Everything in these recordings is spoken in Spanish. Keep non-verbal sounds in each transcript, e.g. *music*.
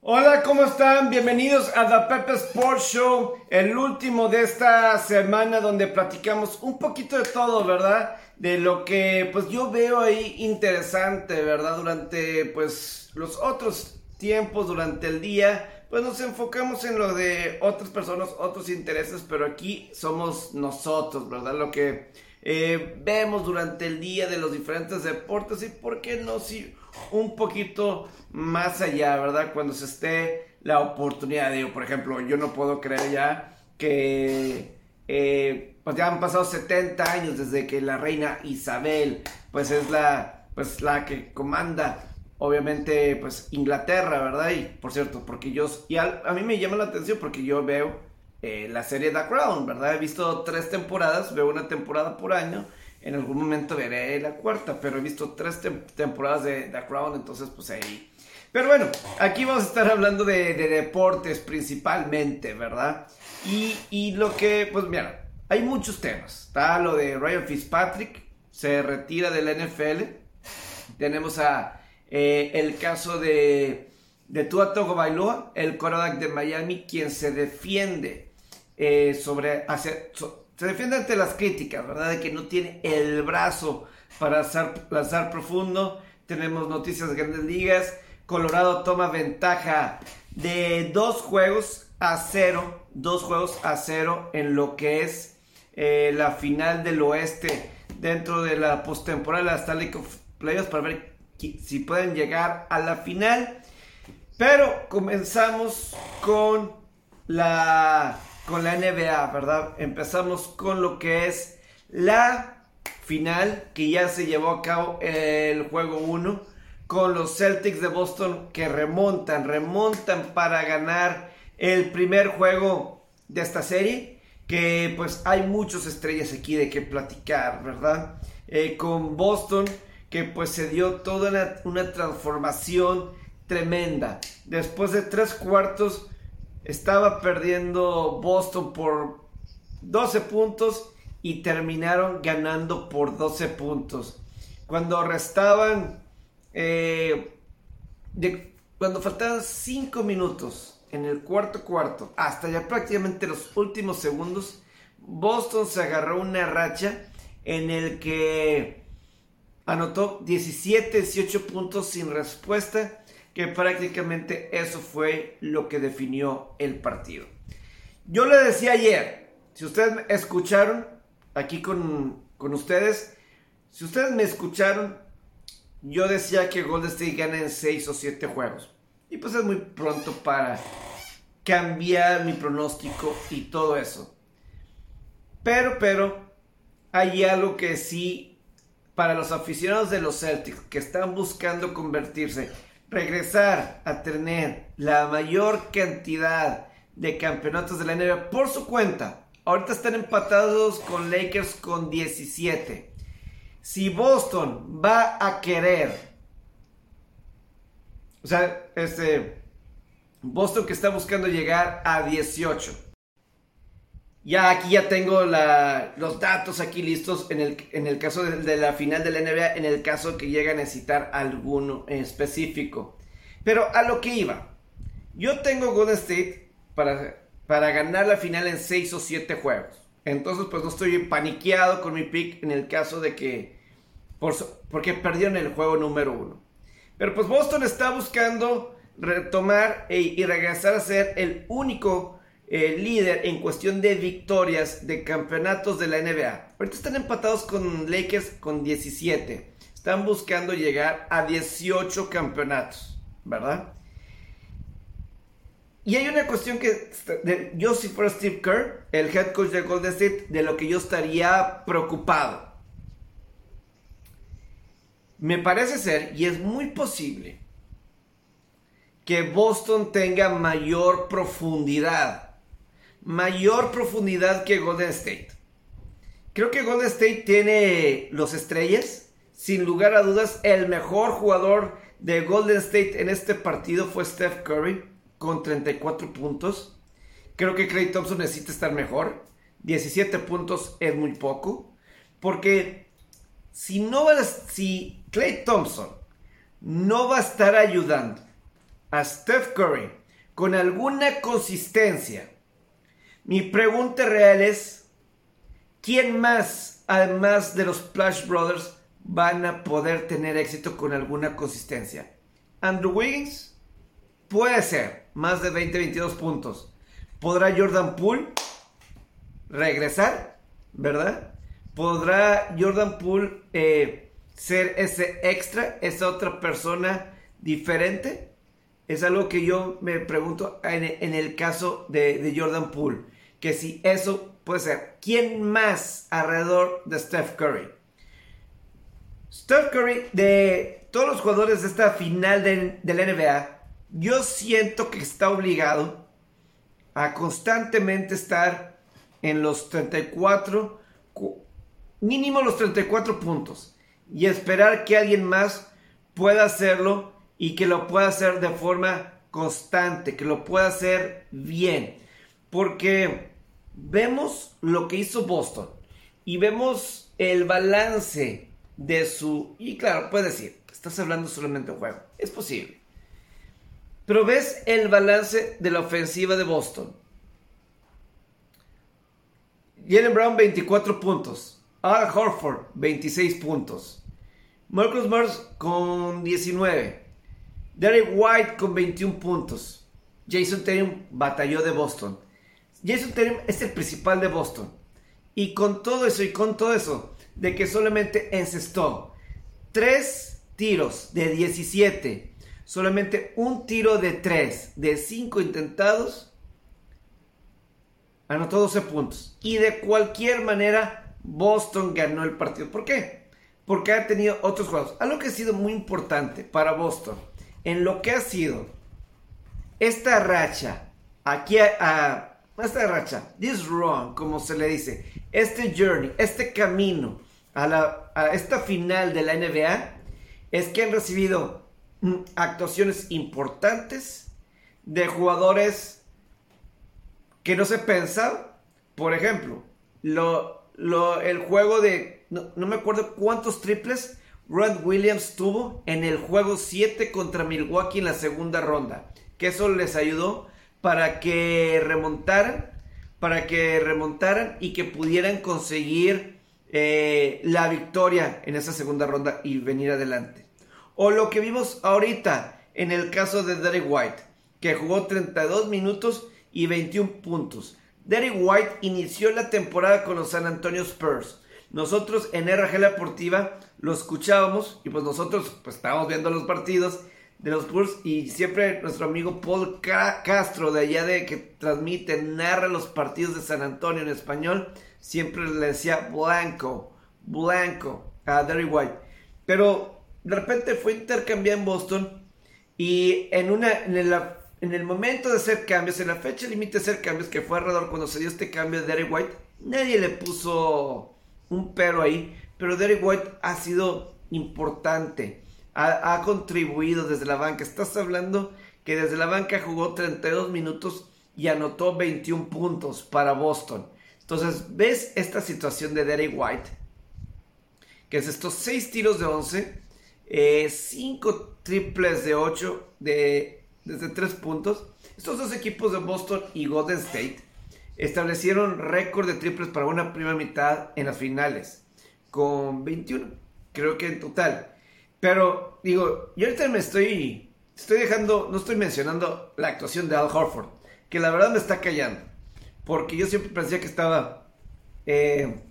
Hola, ¿cómo están? Bienvenidos a The Pepe Sports Show, el último de esta semana donde platicamos un poquito de todo, ¿verdad? De lo que pues yo veo ahí interesante, ¿verdad? Durante pues los otros tiempos, durante el día, pues nos enfocamos en lo de otras personas, otros intereses, pero aquí somos nosotros, ¿verdad? Lo que eh, vemos durante el día de los diferentes deportes y por qué no si un poquito más allá, ¿verdad? Cuando se esté la oportunidad, digo, por ejemplo, yo no puedo creer ya que eh, pues ya han pasado 70 años desde que la reina Isabel pues es la pues la que comanda obviamente pues Inglaterra, ¿verdad? Y por cierto, porque yo y a, mí me llama la atención porque yo veo eh, la serie The Crown, ¿verdad? He visto tres temporadas, veo una temporada por año en algún momento veré la cuarta, pero he visto tres temporadas de The Crown, entonces pues ahí. Pero bueno, aquí vamos a estar hablando de, deportes principalmente, ¿verdad? Y, lo que, pues mira, hay muchos temas. Está lo de Ryan Fitzpatrick, se retira del NFL. Tenemos a eh, el caso de, de Tua Bailoa, el quarterback de Miami, quien se defiende eh, sobre, hacer, se defiende ante las críticas, ¿verdad? De que no tiene el brazo para lanzar, profundo. Tenemos noticias de grandes ligas. Colorado toma ventaja de dos juegos a cero. Dos juegos a cero en lo que es eh, la final del oeste dentro de la postemporada de la Stanley Cup Playoffs para ver si pueden llegar a la final. Pero comenzamos con la con la NBA, ¿verdad? Empezamos con lo que es la final que ya se llevó a cabo el juego 1 con los Celtics de Boston que remontan, remontan para ganar el primer juego de esta serie. Que pues hay muchas estrellas aquí de que platicar, ¿verdad? Eh, con Boston que pues se dio toda una, una transformación tremenda. Después de tres cuartos estaba perdiendo Boston por 12 puntos y terminaron ganando por 12 puntos. Cuando restaban, eh, cuando faltaban 5 minutos en el cuarto cuarto, hasta ya prácticamente los últimos segundos, Boston se agarró una racha en el que anotó 17, 18 puntos sin respuesta que prácticamente eso fue lo que definió el partido. Yo le decía ayer, si ustedes me escucharon aquí con, ustedes, si ustedes me escucharon, yo decía que Golden State gana en 6 o 7 juegos. Y pues es muy pronto para cambiar mi pronóstico y todo eso. Pero, pero, hay algo que sí, para los aficionados de los Celtics que están buscando convertirse regresar a tener la mayor cantidad de campeonatos de la NBA por su cuenta. Ahorita están empatados con Lakers con 17. Si Boston va a querer, o sea, este, Boston que está buscando llegar a 18 ya aquí ya tengo los datos aquí listos en el, en el caso de, la final de la NBA, en el caso que llegue a necesitar alguno específico. Pero a lo que iba, yo tengo Golden State para, para ganar la final en 6 o 7 juegos. Entonces pues no estoy paniqueado con mi pick en el caso de que, por, porque perdieron el juego número 1. Pero pues Boston está buscando retomar y regresar a ser el único eh, líder en cuestión de victorias de campeonatos de la NBA. Ahorita están empatados con Lakers con 17. Están buscando llegar a 18 campeonatos, ¿verdad? Y hay una cuestión que yo si fuera Steve Kerr, el head coach de Golden State, de lo que yo estaría preocupado. Me parece ser, y es muy posible, que Boston tenga mayor profundidad mayor profundidad que Golden State. Creo que Golden State tiene los estrellas. Sin lugar a dudas, el mejor jugador de Golden State en este partido fue Steph Curry con 34 puntos. Creo que Clay Thompson necesita estar mejor. 17 puntos es muy poco. Porque si no va si Clay Thompson no va a estar ayudando a Steph Curry con alguna consistencia, mi pregunta real es, ¿quién más, además de los Splash Brothers, van a poder tener éxito con alguna consistencia? Andrew Wiggins puede ser más de 20-22 puntos. ¿Podrá Jordan Poole regresar? ¿Verdad? ¿Podrá Jordan Poole eh, ser ese extra, esa otra persona diferente? Es algo que yo me pregunto en, el caso de, Jordan Poole. Que si eso puede ser. ¿Quién más alrededor de Steph Curry? Steph Curry, de todos los jugadores de esta final de, de NBA, yo siento que está obligado a constantemente estar en los 34 mínimo los 34 puntos y esperar que alguien más pueda hacerlo y que lo pueda hacer de forma constante, que lo pueda hacer bien. Porque vemos lo que hizo Boston y vemos el balance de su... Y claro, puedes decir, estás hablando solamente de juego. Es posible. Pero ves el balance de la ofensiva de Boston. Jalen Brown 24 puntos. Al Horford, 26 puntos. Marcus Mars con 19. Derek White con 21 puntos. Jason Tatum batalló de Boston. Jason Tatum es el principal de Boston. Y con todo eso y con todo eso, de que solamente encestó 3 tiros de 17, solamente un tiro de 3 de 5 intentados, anotó 12 puntos. Y de cualquier manera Boston ganó el partido. ¿Por qué? Porque ha tenido otros juegos. Algo que ha sido muy importante para Boston en lo que ha sido esta racha, aquí a, esta racha, this run, como se le dice, este journey, este camino a, la, a esta final de la NBA, es que han recibido mm, actuaciones importantes de jugadores que no se pensaba. Por ejemplo, lo, el juego de, no, me acuerdo cuántos triples Rod Williams tuvo en el juego 7 contra Milwaukee en la segunda ronda. Que eso les ayudó para que remontaran, para que remontaran y que pudieran conseguir eh, la victoria en esa segunda ronda y venir adelante. O lo que vimos ahorita en el caso de Derek White, que jugó 32 minutos y 21 puntos. Derek White inició la temporada con los San Antonio Spurs. Nosotros en RG Deportiva lo escuchábamos y pues nosotros pues estábamos viendo los partidos de los Spurs y siempre nuestro amigo Paul Castro de allá de que transmite, narra los partidos de San Antonio en español, siempre le decía blanco, blanco a Derek White. Pero de repente fue intercambiado en Boston y en una en en el momento de hacer cambios, en la fecha límite de hacer cambios, que fue alrededor cuando se dio este cambio de Derek White, nadie le puso un pero ahí, pero Derek White ha sido importante, ha, contribuido desde la banca. Estás hablando que desde la banca jugó 32 minutos y anotó 21 puntos para Boston. Entonces, ves esta situación de Derek White, que es estos 6 tiros de 11, 5 eh, triples de 8 de desde tres puntos. Estos dos equipos de Boston y Golden State establecieron récord de triples para una primera mitad en las finales, con 21, creo que en total. Pero digo, yo ahorita me estoy, estoy dejando, no estoy mencionando la actuación de Al Horford, que la verdad me está callando, porque yo siempre pensé que estaba, eh,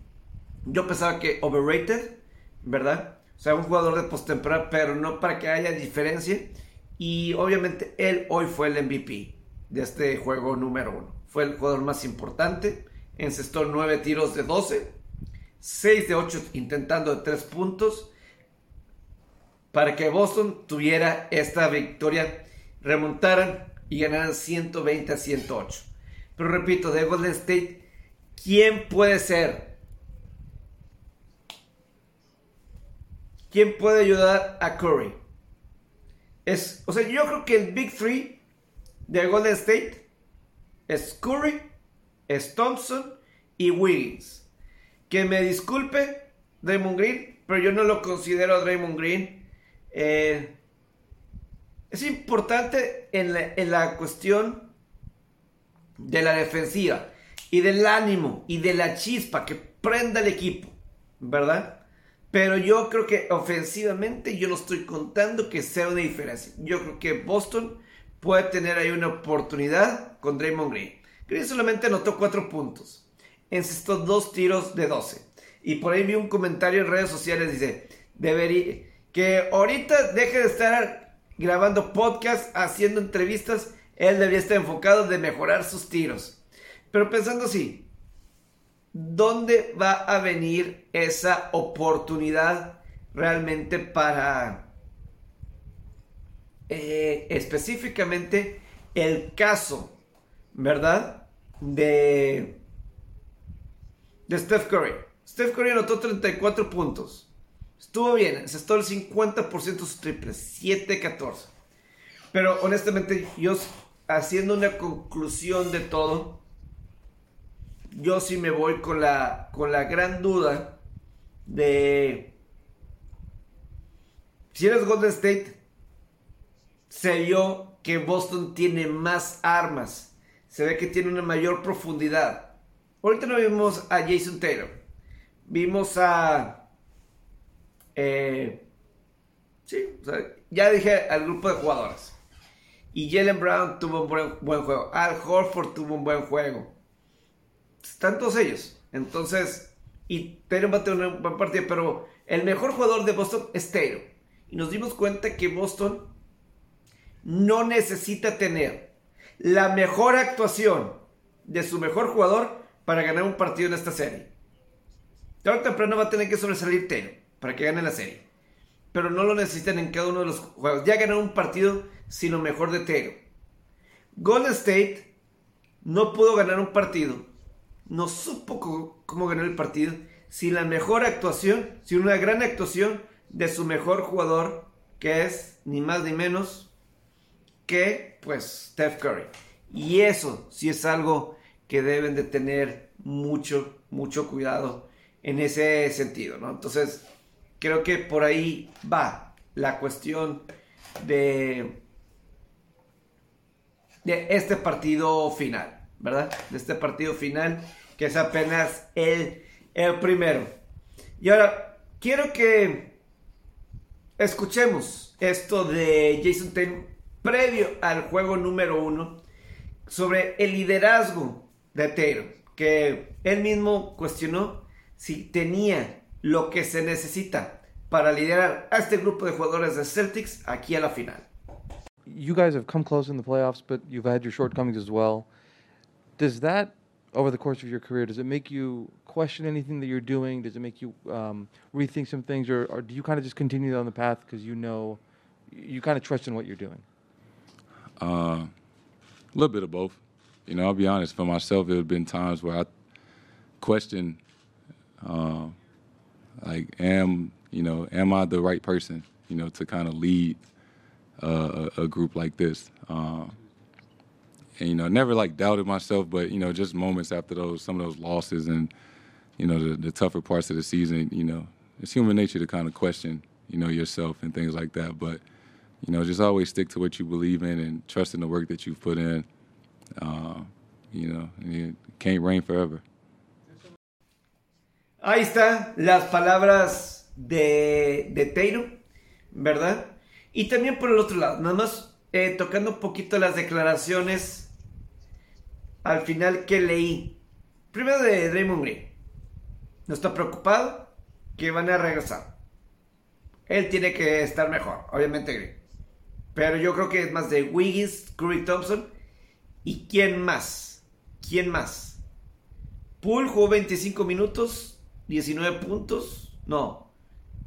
yo pensaba que overrated, ¿verdad? O sea, un jugador de postemporada, pero no para que haya diferencia. Y obviamente él hoy fue el MVP de este juego número uno. Fue el jugador más importante. Encestó 9 tiros de 12. 6 de 8 intentando de 3 puntos. Para que Boston tuviera esta victoria. Remontaran y ganaran 120 a 108. Pero repito, de Golden State, ¿quién puede ser? ¿Quién puede ayudar a Curry? Es, o sea, yo creo que el Big Three de Golden State es Curry, es Thompson y Wiggins. Que me disculpe Draymond Green, pero yo no lo considero Draymond Green eh, Es importante en la, cuestión de la defensiva y del ánimo y de la chispa que prenda el equipo, ¿verdad? Pero yo creo que ofensivamente yo no estoy contando que sea una diferencia. Yo creo que Boston puede tener ahí una oportunidad con Draymond Green. Green solamente anotó 4 puntos. Encestó dos tiros de 12. Y por ahí vi un comentario en redes sociales, dice, debería, que ahorita deje de estar grabando podcast, haciendo entrevistas, él debería estar enfocado de mejorar sus tiros. Pero pensando así, ¿dónde va a venir esa oportunidad realmente para eh, específicamente el caso, ¿verdad? De, de Steph Curry. Steph Curry anotó 34 puntos. Estuvo bien, estuvo el 50% de sus triples, 7-14. Pero honestamente, yo haciendo una conclusión de todo, yo sí me voy con la, con la gran duda de si eres Golden State, se vio que Boston tiene más armas, se ve que tiene una mayor profundidad. Ahorita no vimos a Jason Taylor, vimos a... Eh, sí, ya dije al grupo de jugadores. Y Jalen Brown tuvo un buen, buen juego. Al Horford tuvo un buen juego están todos ellos. Entonces, y Taylor va a tener un buen partido, pero el mejor jugador de Boston es Taylor. Y nos dimos cuenta que Boston no necesita tener la mejor actuación de su mejor jugador para ganar un partido en esta serie. Tarde o temprano va a tener que sobresalir Taylor para que gane la serie. Pero no lo necesitan en cada uno de los juegos. Ya ganaron un partido sin lo mejor de Taylor. Golden State no pudo ganar un partido no supo cómo, ganar el partido sin la mejor actuación, sin una gran actuación de su mejor jugador, que es ni más ni menos que pues Steph Curry. Y eso sí es algo que deben de tener mucho, mucho cuidado en ese sentido, ¿no? Entonces, creo que por ahí va la cuestión de, de este partido final. ¿verdad? De este partido final, que es apenas el, el primero. Y ahora, quiero que escuchemos esto de Jason Tatum previo al juego número uno sobre el liderazgo de Tatum, que él mismo cuestionó si tenía lo que se necesita para liderar a este grupo de jugadores de Celtics aquí a la final. You guys have come close in the playoffs, but you've had your shortcomings as well. does that over the course of your career does it make you question anything that you're doing does it make you um, rethink some things or, or do you kind of just continue on the path because you know you kind of trust in what you're doing uh, a little bit of both you know i'll be honest for myself there have been times where i question uh, like am you know am i the right person you know to kind of lead a, a, group like this uh, and you know never like doubted myself, but you know just moments after those some of those losses and you know the, the tougher parts of the season, you know it's human nature to kind of question you know yourself and things like that, but you know just always stick to what you believe in and trust in the work that you've put in. Uh, you know, it can't rain forever. Ahí está las palabras de, de Taylor, ¿verdad? Y también por el otro lado, nada más eh, tocando un poquito las declaraciones al final que leí. Primero de Draymond Green. No está preocupado que van a regresar. Él tiene que estar mejor, obviamente Green. Pero yo creo que es más de Wiggins, Curry Thompson. ¿Y quién más? ¿Quién más? Poole jugó 25 minutos, 19 puntos. No,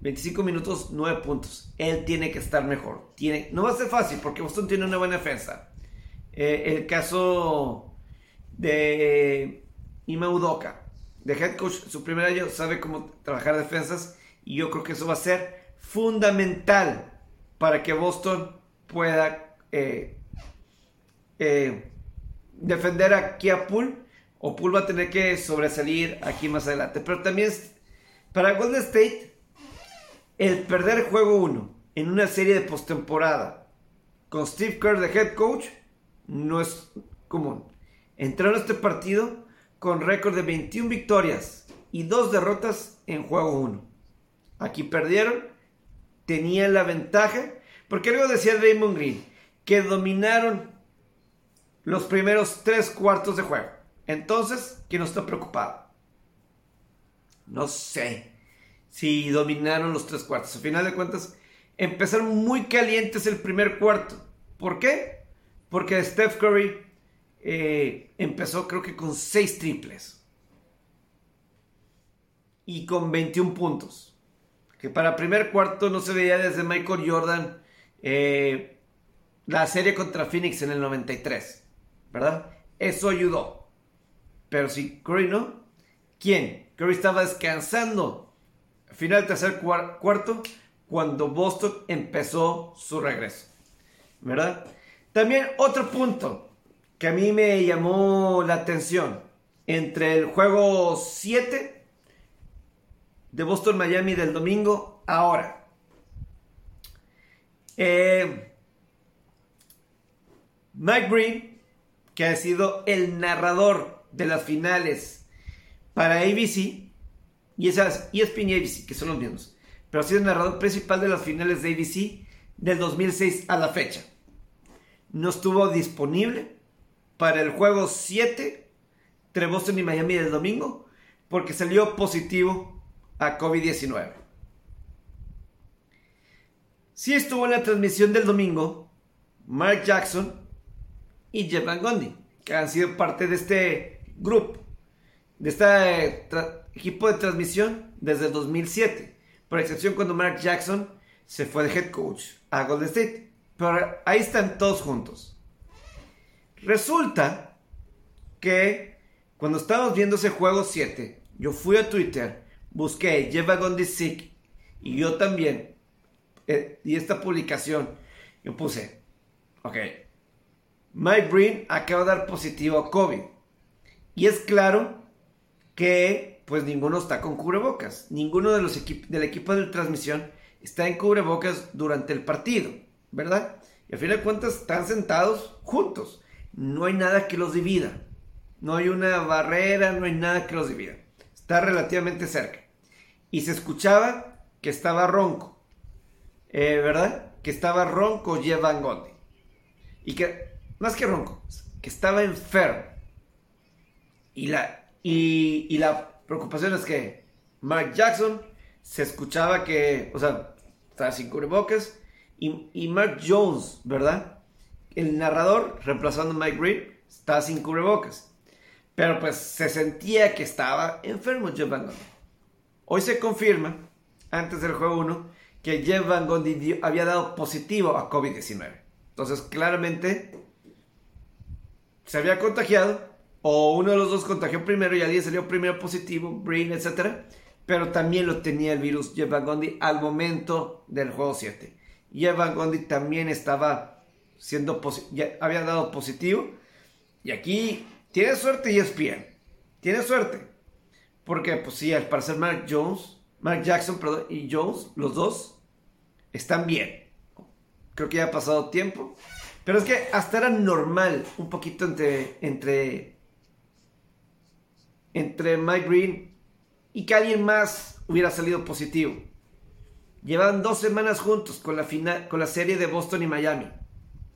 25 minutos, 9 puntos. Él tiene que estar mejor. Tiene, no va a ser fácil porque Boston tiene una buena defensa. Eh, el caso de Ima Udoka, de head coach, su primer año sabe cómo trabajar defensas y yo creo que eso va a ser fundamental para que Boston pueda eh, eh, defender a Poole o Poole va a tener que sobresalir aquí más adelante. Pero también para Golden State, el perder juego 1 en una serie de postemporada con Steve Kerr de head coach no es común. Entraron a este partido con récord de 21 victorias y 2 derrotas en juego 1. Aquí perdieron, tenían la ventaja, porque luego decía Raymond Green, que dominaron los primeros 3 cuartos de juego. Entonces, ¿quién no está preocupado? No sé si dominaron los 3 cuartos. A final de cuentas, empezaron muy calientes el primer cuarto. ¿Por qué? Porque Steph Curry eh, empezó creo que con 6 triples. Y con 21 puntos. Que para primer cuarto no se veía desde Michael Jordan eh, la serie contra Phoenix en el 93. ¿Verdad? Eso ayudó. Pero si Curry no, ¿quién? Curry estaba descansando. Final tercer cuarto cuando Boston empezó su regreso. ¿Verdad? También otro punto que a mí me llamó la atención entre el juego 7 de Boston Miami del domingo ahora. Eh, Mike Green, que ha sido el narrador de las finales para ABC, y esas ESPN y ABC, que son los mismos pero ha sido el narrador principal de las finales de ABC del 2006 a la fecha. No estuvo disponible para el juego 7 entre Boston y Miami del domingo porque salió positivo a COVID-19. Sí estuvo en la transmisión del domingo Mark Jackson y Jeff Van Gundy, que han sido parte de este grupo, de este equipo de transmisión desde el 2007 por excepción cuando Mark Jackson se fue de head coach a Golden State. Pero ahí están todos juntos. Resulta que cuando estábamos viendo ese juego 7, yo fui a Twitter, busqué Lleva Gondi Sick y yo también. Eh, y esta publicación, yo puse, ok, Mike Green acaba de dar positivo a COVID. Y es claro que pues ninguno está con cubrebocas. Ninguno de los del equipo de transmisión está en cubrebocas durante el partido, ¿verdad? Y al final de cuentas están sentados juntos. No hay nada que los divida. No hay una barrera, no hay nada que los divida. Está relativamente cerca. Y se escuchaba que estaba ronco. Eh, ¿Verdad? Que estaba ronco Jeff Gondi. Y que, más que ronco, que estaba enfermo. Y la, y, y la preocupación es que Mark Jackson se escuchaba que, o sea, estaba sin cubrebocas. Y, y Mark Jones, ¿verdad? El narrador, reemplazando a Mike Green, está sin cubrebocas. Pero pues se sentía que estaba enfermo Jeff Van Gundy. Hoy se confirma, antes del juego 1, que Jeff Van Gundy había dado positivo a COVID-19. Entonces, claramente, se había contagiado o uno de los dos contagió primero y alguien salió primero positivo, Brain, etc. Pero también lo tenía el virus Jeff Van Gundy al momento del juego 7. Jeff Van Gundy también estaba siendo ya había dado positivo. Y aquí tiene suerte y es bien. Tiene suerte. Porque, pues sí, al parecer Mark Jones, Mark Jackson, perdón, y Jones, los dos, están bien. Creo que ya ha pasado tiempo. Pero es que hasta era normal un poquito entre, entre entre Mike Green y que alguien más hubiera salido positivo. Llevaban dos semanas juntos con la, final, con la serie de Boston y Miami.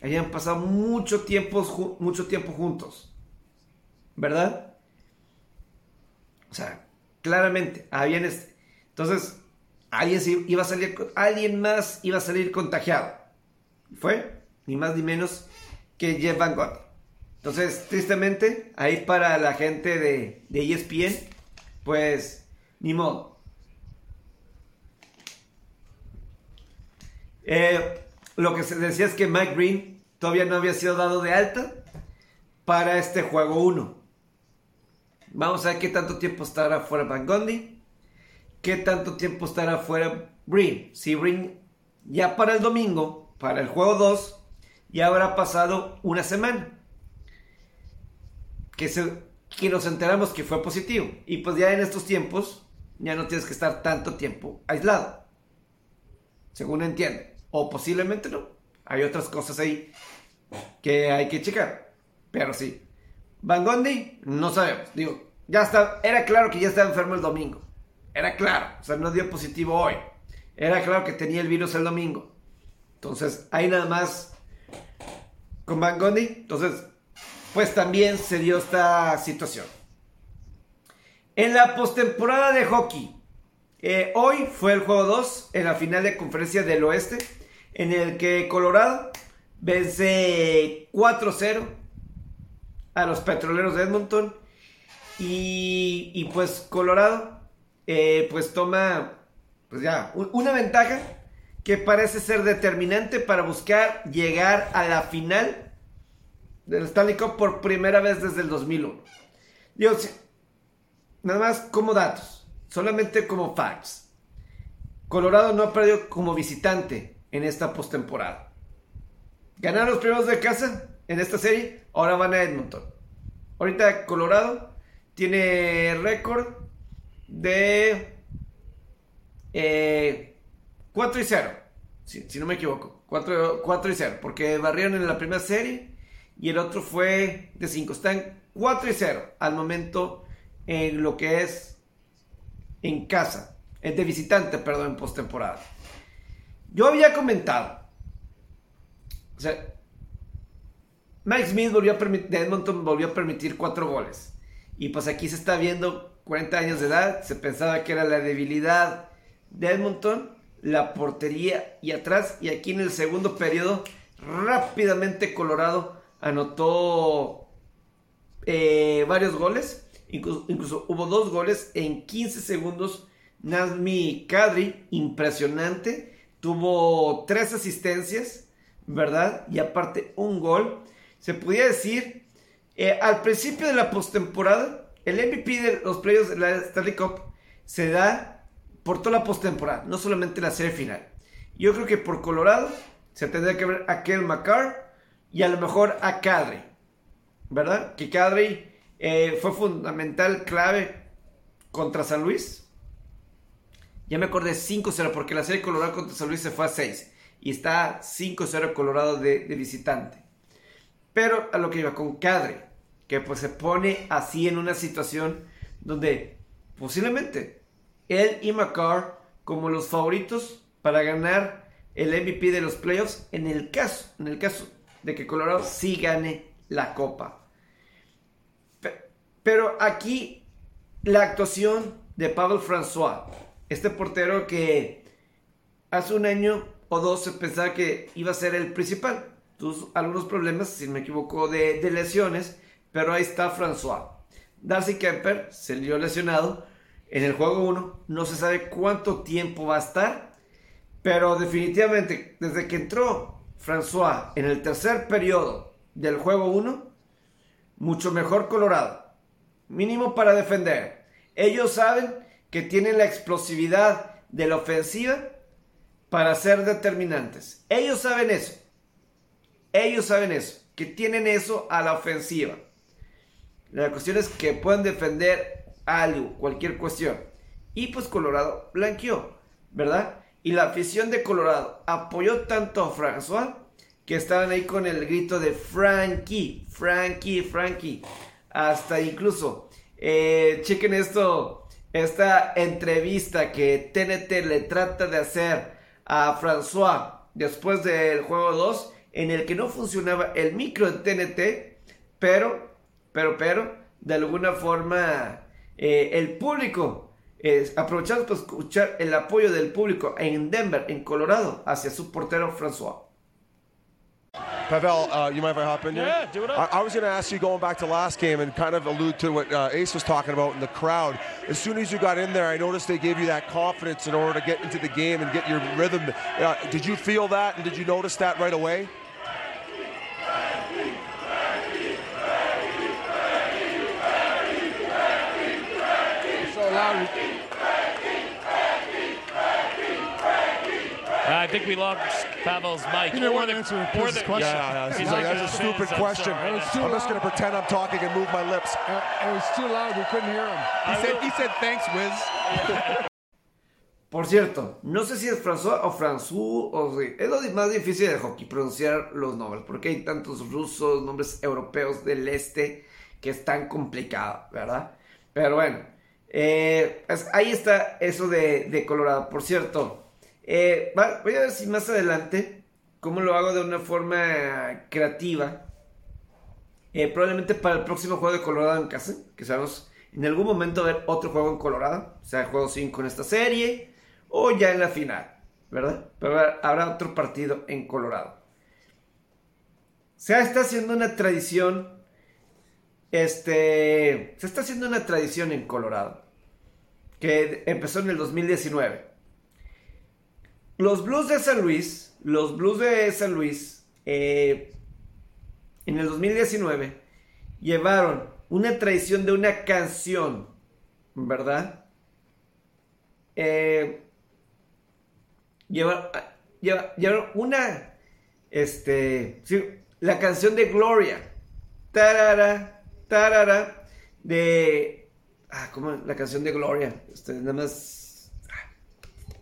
Habían pasado mucho tiempo, mucho tiempo juntos. ¿Verdad? O sea, claramente, habían... Entonces, alguien, iba a salir, alguien más iba a salir contagiado. Fue, ni más ni menos, que Jeff Van Gogh. Entonces, tristemente, ahí para la gente de, de ESPN, pues, ni modo. Eh, lo que se decía es que Mike Green todavía no había sido dado de alta para este juego 1. Vamos a ver qué tanto tiempo estará fuera Van Gundy. Qué tanto tiempo estará fuera Green. Si Green ya para el domingo, para el juego 2, ya habrá pasado una semana que, se, que nos enteramos que fue positivo. Y pues ya en estos tiempos, ya no tienes que estar tanto tiempo aislado. Según entiende. O posiblemente no. Hay otras cosas ahí que hay que checar. Pero sí. Van Gondi, no sabemos. Digo, ya está, era claro que ya estaba enfermo el domingo. Era claro, o sea, no dio positivo hoy. Era claro que tenía el virus el domingo. Entonces, ahí nada más con Van Gondi. Entonces, pues también se dio esta situación. En la postemporada de hockey, eh, hoy fue el juego 2 en la final de conferencia del oeste, en el que Colorado vence 4-0 a los petroleros de Edmonton. Y, pues Colorado, eh, pues toma, pues ya, una ventaja que parece ser determinante para buscar llegar a la final del Stanley Cup por primera vez desde el 2001. Dios, nada más como datos, solamente como facts. Colorado no ha perdido como visitante en esta postemporada. Ganaron los primeros de casa en esta serie, ahora van a Edmonton. Ahorita Colorado tiene récord de 4 eh, y 0, si, no me equivoco. 4, 4 y 0, porque barrieron en la primera serie y el otro fue de 5. Están 4 y 0 al momento en lo que es en casa, es de visitante, perdón, en postemporada. Yo había comentado, o sea, Mike Smith volvió a de Edmonton volvió a permitir cuatro goles. Y pues aquí se está viendo 40 años de edad, se pensaba que era la debilidad de Edmonton, la portería y atrás, y aquí en el segundo periodo, rápidamente Colorado anotó eh, varios goles Incluso, hubo dos goles en 15 segundos. Nazmi Kadri, impresionante. Tuvo tres asistencias, ¿verdad? Y aparte un gol. Se podía decir, eh, al principio de la postemporada, el MVP de los playoffs de la Stanley Cup se da por toda la postemporada, no solamente la serie final. Yo creo que por Colorado se tendría que ver a Kel McCarr y a lo mejor a Kadri, ¿verdad? Que Kadri eh, fue fundamental, clave contra San Luis. Ya me acordé 5-0 porque la serie Colorado contra San Luis se fue a 6 y está 5-0 Colorado de, visitante. Pero a lo que iba con Cadre, que pues se pone así en una situación donde posiblemente él y McCarr como los favoritos para ganar el MVP de los playoffs en el caso, en el caso de que Colorado sí gane la copa. Pero aquí la actuación de Pavel François, este portero que hace un año o dos se pensaba que iba a ser el principal. Tuvo algunos problemas, si me equivoco, de, lesiones, pero ahí está François. Darcy Kemper se dio lesionado en el juego 1, no se sabe cuánto tiempo va a estar, pero definitivamente desde que entró François en el tercer periodo del juego 1, mucho mejor Colorado mínimo para defender. Ellos saben que tienen la explosividad de la ofensiva para ser determinantes. Ellos saben eso. Ellos saben eso, que tienen eso a la ofensiva. La cuestión es que pueden defender algo, cualquier cuestión. Y pues Colorado blanqueó, ¿verdad? Y la afición de Colorado apoyó tanto a François que estaban ahí con el grito de Frankie, Frankie, Frankie. Hasta incluso, eh, chequen esto, esta entrevista que TNT le trata de hacer a François después del juego 2, en el que no funcionaba el micro de TNT, pero, pero, pero, de alguna forma, eh, el público, eh, aprovechando para escuchar el apoyo del público en Denver, en Colorado, hacia su portero François. Pavel, uh, you mind if I hop in here? Yeah, do it up. I, I was going to ask you going back to last game and kind of allude to what uh, Ace was talking about in the crowd. As soon as you got in there, I noticed they gave you that confidence in order to get into the game and get your rhythm. Uh, did you feel that and did you notice that right away? So loud. I think we lost Pavel's mic. He didn't want to answer Chris's question. Yeah, yeah, he's like, that's a stupid question. I'm just going to pretend I'm talking and move my lips. It was too loud. We couldn't hear him. He said, he said, thanks, Wiz. *laughs* Por cierto, no sé si es François o François o si- es lo más difícil de hockey pronunciar los nombres, porque hay tantos rusos, nombres europeos del este que es tan complicado, ¿verdad? Pero bueno, eh, pues ahí está eso de, de Colorado. Por cierto, eh, voy a ver si más adelante, cómo lo hago de una forma creativa. Eh, probablemente para el próximo juego de Colorado en casa, que sabemos en algún momento ver otro juego en Colorado, sea, juego 5 en esta serie, o ya en la final, ¿verdad? Pero habrá otro partido en Colorado. Se está haciendo una tradición, este, se está haciendo una tradición en Colorado, que empezó en el 2019. Los Blues de San Luis, los Blues de San Luis, eh, en el 2019 llevaron una tradición de una canción, ¿verdad? Eh, lleva- lleva- llevaron una, este, la canción de Gloria, tarara, tarara, de, ah, ¿cómo? La canción de Gloria, este, nada más,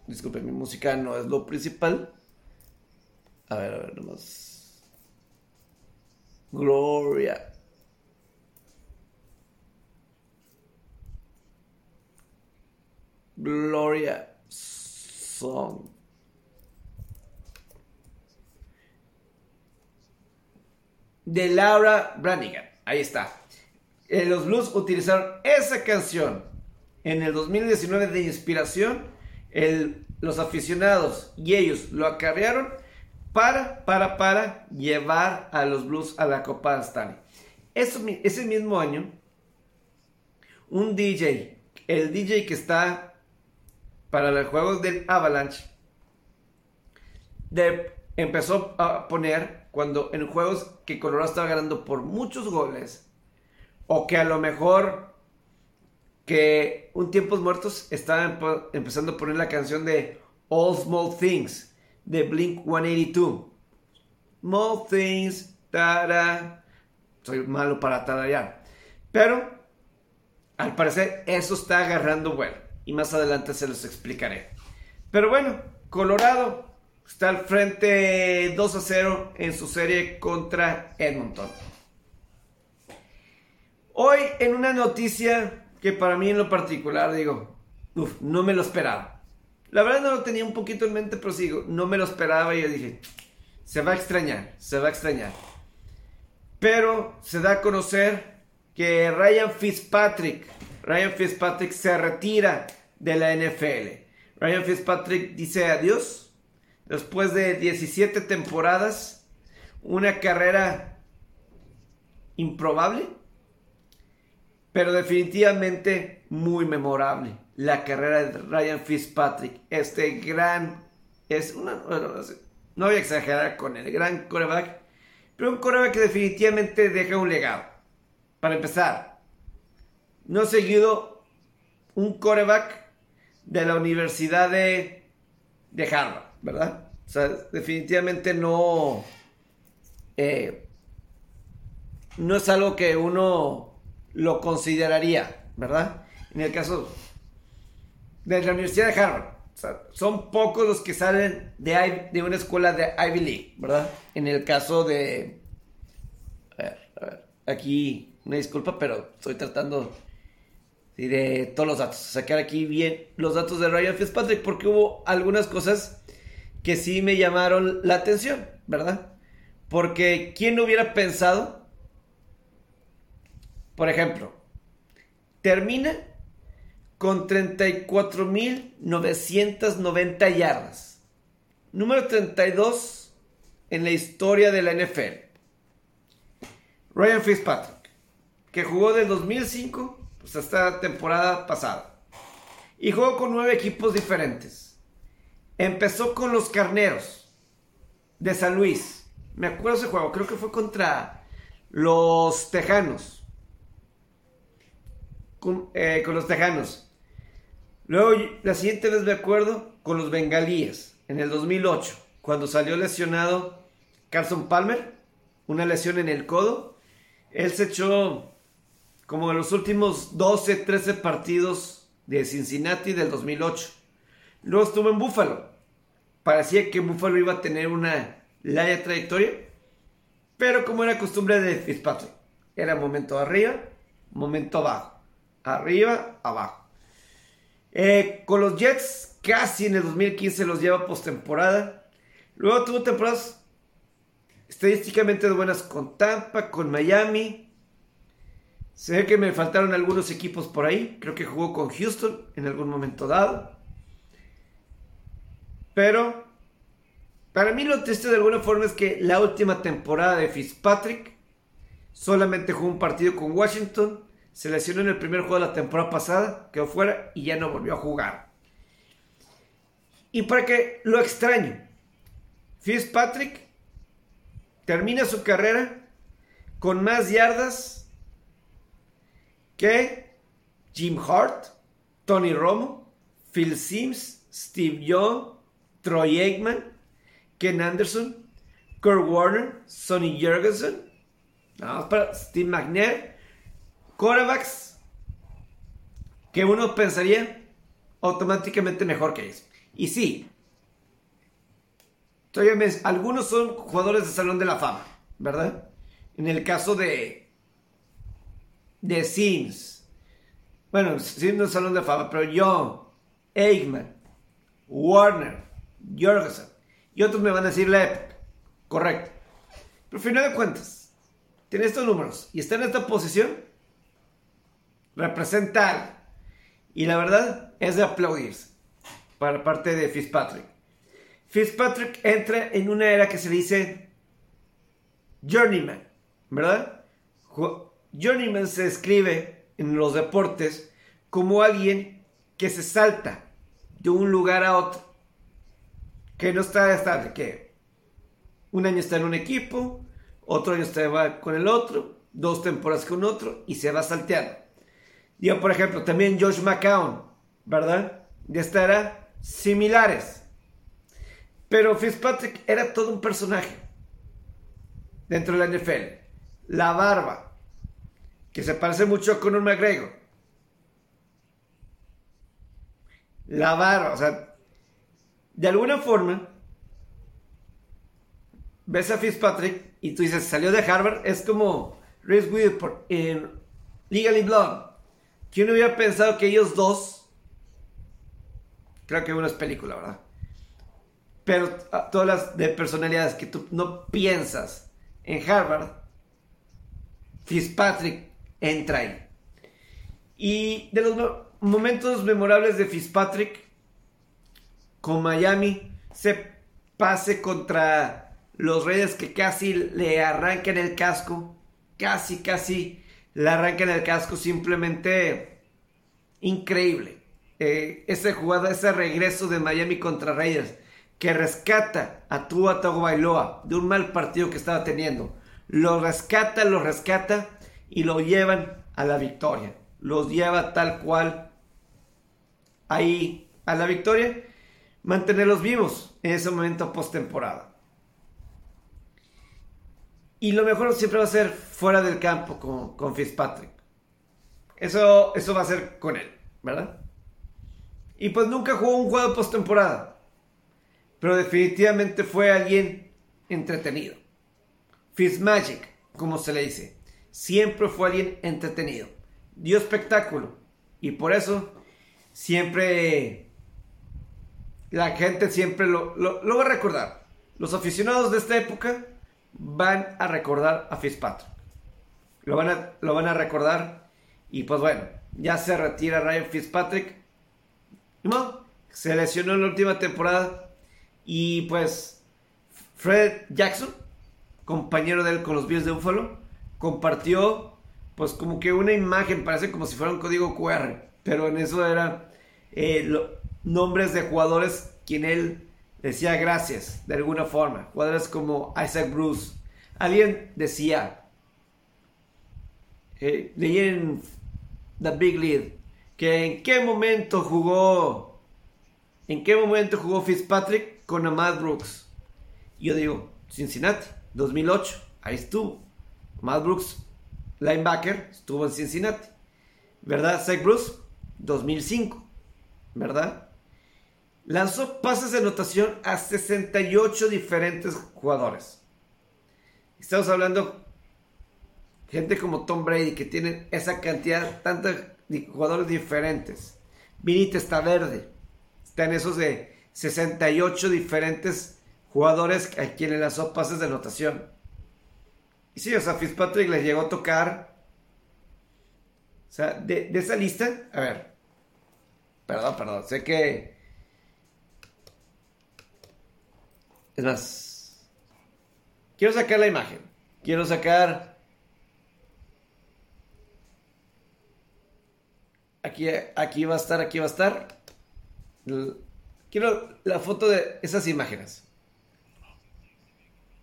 disculpe, mi música no es lo principal. A ver, a ver, nada más. Gloria. Gloria Song. De Laura Branigan. Ahí está. Eh, los Blues utilizaron esa canción en el 2019 de inspiración. Los aficionados y ellos lo acarrearon para, para, para llevar a los Blues a la Copa Stanley. Ese mismo año, un DJ, el DJ que está para los juegos del Avalanche, de- empezó a poner cuando en juegos que Colorado estaba ganando por muchos goles, o que a lo mejor que un tiempos muertos estaban po- empezando a poner la canción de All Small Things de Blink 182. Small Things, tara. Soy malo para tararear. Pero al parecer eso está agarrando vuelo. Y más adelante se los explicaré. Pero bueno, Colorado está al frente 2 a 0 en su serie contra Edmonton. Hoy en una noticia que para mí en lo particular digo, uf, no me lo esperaba. La verdad no lo tenía un poquito en mente, pero sigo, no me lo esperaba y yo dije, se va a extrañar, se va a extrañar. Pero se da a conocer que Ryan Fitzpatrick, Ryan Fitzpatrick se retira de la NFL. Ryan Fitzpatrick dice adiós después de 17 temporadas, una carrera improbable, pero definitivamente muy memorable. La carrera de Ryan Fitzpatrick, este gran, es una, no voy a exagerar con el gran coreback, pero un coreback que definitivamente deja un legado. Para empezar, no seguido un coreback de la Universidad de, de Harvard, ¿verdad? O sea, definitivamente no, eh, no es algo que uno lo consideraría, ¿verdad? En el caso de la Universidad de Harvard. Son pocos los que salen de una escuela de Ivy League, ¿verdad? En el caso de... A ver, a ver. Aquí, una disculpa, pero estoy tratando sí, de todos los datos. Sacar aquí bien los datos de Ryan Fitzpatrick porque hubo algunas cosas que sí me llamaron la atención, ¿verdad? Porque ¿quién hubiera pensado? Por ejemplo, termina con 34.990 yardas. Número 32 en la historia de la NFL. Ryan Fitzpatrick, que jugó del 2005 pues, hasta la temporada pasada. Y jugó con nueve equipos diferentes. Empezó con los Carneros de San Luis. Me acuerdo ese juego, creo que fue contra los Tejanos. Con, eh, con los Tejanos. Luego, la siguiente vez me acuerdo con los Bengalíes, en el 2008, cuando salió lesionado Carson Palmer, una lesión en el codo. Él se echó como en los últimos 12, 13 partidos de Cincinnati del 2008. Luego estuvo en Buffalo. Parecía que Buffalo iba a tener una larga trayectoria. Pero como era costumbre de Fitzpatrick, era momento arriba, momento abajo. Arriba, abajo. Eh, con los Jets, casi en el 2015 los lleva postemporada. Luego tuvo temporadas estadísticamente buenas con Tampa, con Miami. Se ve que me faltaron algunos equipos por ahí. Creo que jugó con Houston en algún momento dado. Pero para mí lo triste de alguna forma es que la última temporada de Fitzpatrick solamente jugó un partido con Washington. Se lesionó en el primer juego de la temporada pasada, quedó fuera y ya no volvió a jugar. Y para que lo extraño, Fitzpatrick termina su carrera con más yardas que Jim Hart, Tony Romo, Phil Sims, Steve Young, Troy Aikman, Ken Anderson, Kurt Warner, Sonny Jurgensen, para Steve McNair, quarterbacks que uno pensaría automáticamente mejor que ellos. Y sí, todavía algunos son jugadores de Salón de la Fama, ¿verdad? En el caso de de Sims, bueno, Sims no es Salón de Fama, pero Young, Aikman, Warner, Jorgensen y otros me van a decir la época, correcto. Pero al final de cuentas, tiene estos números y está en esta posición, representar y la verdad es de aplaudirse para parte de Fitzpatrick. Fitzpatrick entra en una era que se dice journeyman, ¿verdad? Journeyman se escribe en los deportes como alguien que se salta de un lugar a otro, que no está estable, que un año está en un equipo, otro año está con el otro, dos temporadas con otro y se va salteando. Yo, por ejemplo, también Josh McCown, ¿verdad? De esta era similares. Pero Fitzpatrick era todo un personaje dentro de la NFL. La barba, que se parece mucho a Conor McGregor. La barba, o sea, de alguna forma, ves a Fitzpatrick y tú dices, salió de Harvard, es como Reese Witherspoon en Legally Blonde. ¿Quién hubiera pensado que ellos dos, creo que uno es película, ¿verdad? Pero todas las de personalidades que tú no piensas en Harvard, Fitzpatrick entra ahí. Y de los momentos memorables de Fitzpatrick con Miami, se pase contra los Reyes que casi le arrancan el casco, casi, casi le arrancan el casco, simplemente increíble. Eh, esa jugada, ese regreso de Miami contra Reyes que rescata a Tua Tagovailoa de un mal partido que estaba teniendo. Lo rescata, lo rescata y lo llevan a la victoria. Los lleva tal cual ahí a la victoria. Mantenerlos vivos en ese momento postemporada. Y lo mejor siempre va a ser fuera del campo con, con Fitzpatrick. Eso, eso va a ser con él, ¿verdad? Y pues nunca jugó un juego postemporada pero definitivamente fue alguien entretenido. Fitzmagic, como se le dice, siempre fue alguien entretenido. Dio espectáculo y por eso siempre la gente siempre lo, lo, va a recordar. Los aficionados de esta época van a recordar a Fitzpatrick. Lo van a, lo van a recordar y pues bueno, ya se retira Ryan Fitzpatrick. No, se lesionó en la última temporada y pues Fred Jackson, compañero de él con los Bills de Buffalo, compartió pues como que una imagen, parece como si fuera un código QR, pero en eso eran eh, nombres de jugadores quien él decía gracias de alguna forma. Jugadores como Isaac Bruce. Alguien decía, eh, leí en The Big Lead, que en qué momento jugó, en qué momento jugó Fitzpatrick con Ahmad Brooks. Yo digo, Cincinnati, 2008, ahí estuvo. Ahmad Brooks, linebacker, estuvo en Cincinnati. ¿Verdad? Zach Bruce, 2005, ¿verdad? Lanzó pases de anotación a 68 diferentes jugadores. Estamos hablando gente como Tom Brady que tienen esa cantidad, tantos jugadores diferentes. Vinita está verde. Está en esos de 68 diferentes jugadores a quienes lanzó pases de anotación. Y sí, o sea, Fitzpatrick le llegó a tocar. O sea, de, de esa lista, a ver. Perdón, perdón. Sé que. Es más. Quiero sacar la imagen. Quiero sacar. Aquí, aquí va a estar, aquí va a estar. Quiero la foto de esas imágenes.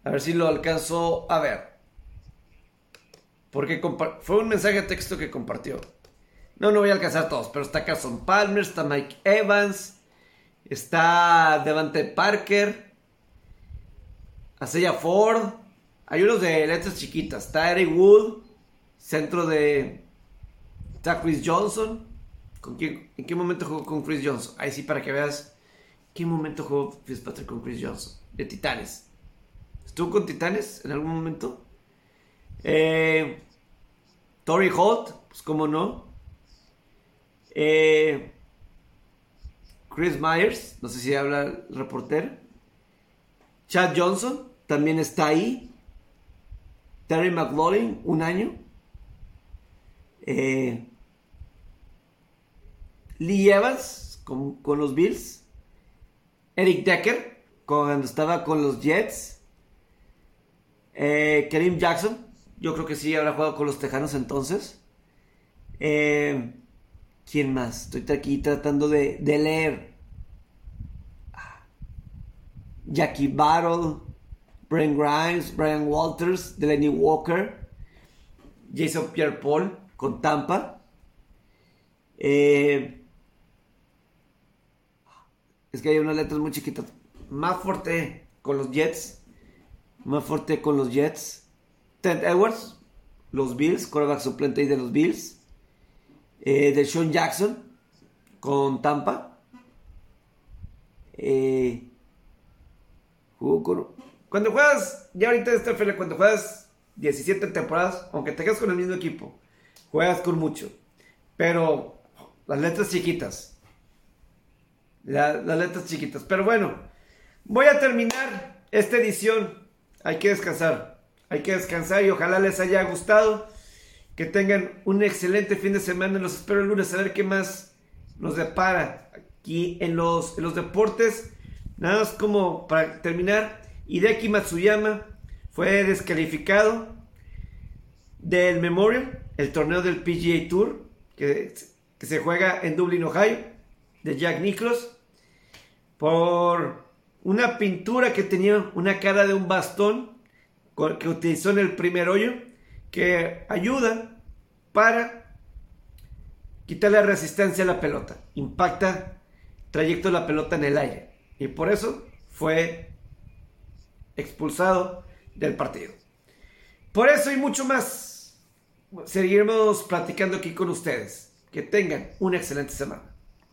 A ver si lo alcanzo a ver. Porque fue un mensaje de texto que compartió. No, no voy a alcanzar todos, pero está Carson Palmer, está Mike Evans, está Devante Parker, Asella Ford, hay unos de letras chiquitas, está Eric Wood, centro de... Está Chris Johnson. ¿Con quién, ¿En qué momento jugó con Chris Johnson? Ahí sí, para que veas qué momento jugó Fitzpatrick con Chris Johnson. De Titanes. ¿Estuvo con Titanes en algún momento? Eh, Tori Holt, pues cómo no. Eh, Chris Myers, no sé si habla el reportero. Chad Johnson también está ahí. Terry McLaurin, un año. Eh, Lee Evans con, con, los Bills. Eric Decker cuando estaba con los Jets. Eh, Karim Jackson, yo creo que sí habrá jugado con los Tejanos entonces. Eh, ¿Quién más? Estoy aquí tratando de, leer. Jackie Battle, Brian Grimes, Brian Walters, Delaney Walker, Jason Pierre Paul con Tampa. Eh, es que hay unas letras muy chiquitas. Más fuerte con los Jets. Más fuerte con los Jets. Ted Edwards, los Bills, quarterback suplente de los Bills eh, de Sean Jackson con Tampa. Eh, cuando juegas, ya ahorita esta feria, cuando juegas 17 temporadas, aunque te quedas con el mismo equipo, juegas con mucho. Pero las letras chiquitas. las letras chiquitas. Pero bueno, voy a terminar esta edición. Hay que descansar. Hay que descansar y ojalá les haya gustado. Que tengan un excelente fin de semana. Los espero el lunes a ver qué más nos depara aquí en los, los deportes. Nada más como para terminar. Hideki Matsuyama fue descalificado del Memorial, el torneo del PGA Tour, que, se juega en Dublin, Ohio, de Jack Nicklaus, por una pintura que tenía una cara de un bastón que utilizó en el primer hoyo que ayuda para quitarle resistencia a la pelota. Impacta trayecto de la pelota en el aire. Y por eso fue expulsado del partido. Por eso y mucho más, seguiremos platicando aquí con ustedes. Que tengan una excelente semana.